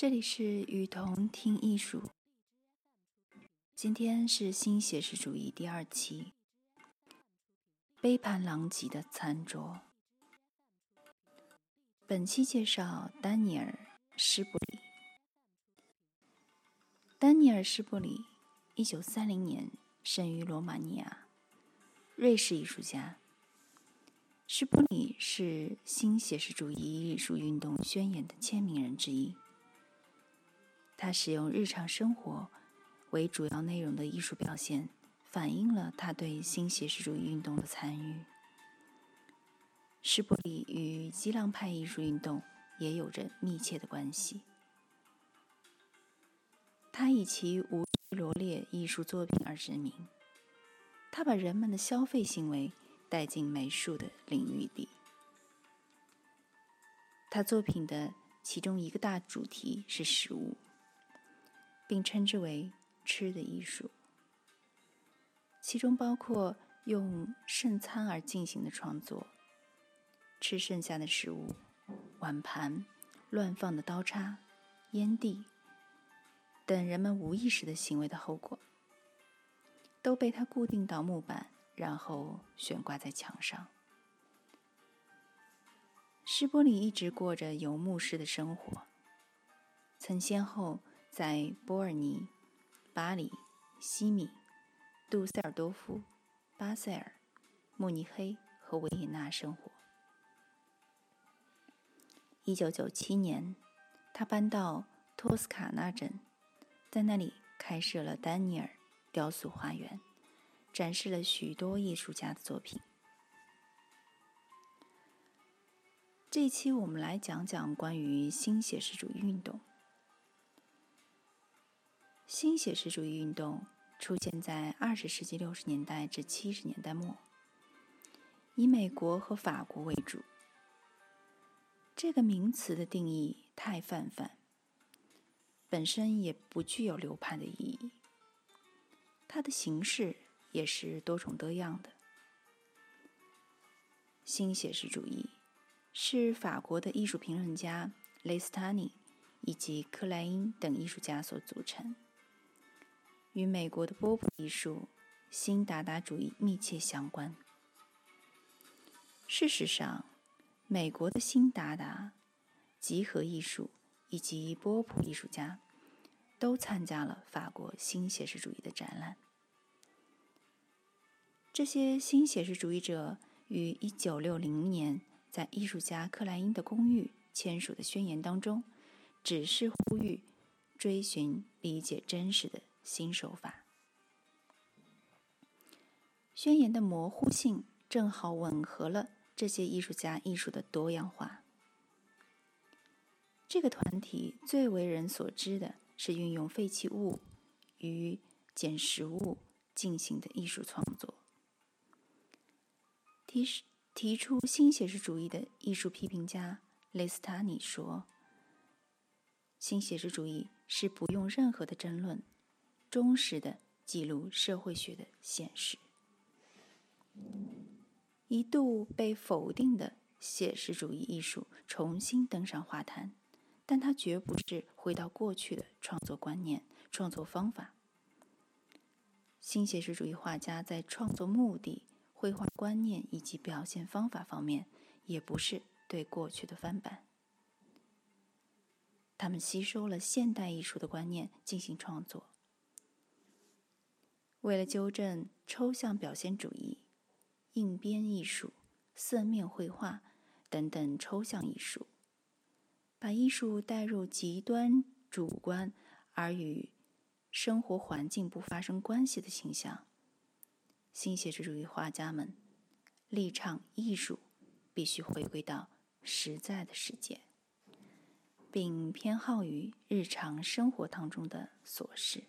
这里是雨桐听艺术。今天是新写实主义第二期，杯盘狼藉的餐桌。本期介绍丹尼尔·施布里。丹尼尔·施布里，一九三零年生于罗马尼亚，瑞士艺术家。施布里是新写实主义艺术运动宣言的签名人之一。他使用日常生活为主要内容的艺术表现，反映了他对新写实主义运动的参与。施伯里与激浪派艺术运动也有着密切的关系。他以其无罗列艺术作品而知名。他把人们的消费行为带进美术的领域里。他作品的其中一个大主题是食物。并称之为“吃的艺术”，其中包括用剩餐而进行的创作，吃剩下的食物、碗盘、乱放的刀叉、烟蒂等人们无意识的行为的后果，都被他固定到木板，然后悬挂在墙上。施波里一直过着游牧式的生活，曾先后。在波尔尼、巴黎、西米、杜塞尔多夫、巴塞尔、慕尼黑和维也纳生活。一九九七年，他搬到托斯卡纳镇，在那里开设了丹尼尔雕塑花园，展示了许多艺术家的作品。这一期我们来讲讲关于新写实主义运动。新写实主义运动出现在二十世纪六十年代至七十年代末，以美国和法国为主。这个名词的定义太泛泛，本身也不具有流派的意义。它的形式也是多种多样的。新写实主义是法国的艺术评论家雷斯塔尼以及克莱因等艺术家所组成。与美国的波普艺术、新达达主义密切相关。事实上，美国的新达达、集合艺术以及波普艺术家都参加了法国新写实主义的展览。这些新写实主义者于1960年在艺术家克莱因的公寓签署的宣言当中，只是呼吁追寻理解真实的。新手法，宣言的模糊性正好吻合了这些艺术家艺术的多样化。这个团体最为人所知的是运用废弃物与捡拾物进行的艺术创作。提提出新写实主义的艺术批评家雷斯塔尼说：“新写实主义是不用任何的争论。”忠实的记录社会学的现实。一度被否定的写实主义艺术重新登上画坛，但它绝不是回到过去的创作观念、创作方法。新写实主义画家在创作目的、绘画观念以及表现方法方面，也不是对过去的翻版。他们吸收了现代艺术的观念进行创作。为了纠正抽象表现主义、硬边艺术、色面绘画等等抽象艺术，把艺术带入极端主观而与生活环境不发生关系的倾向，新写实主义画家们力倡艺术必须回归到实在的世界，并偏好于日常生活当中的琐事。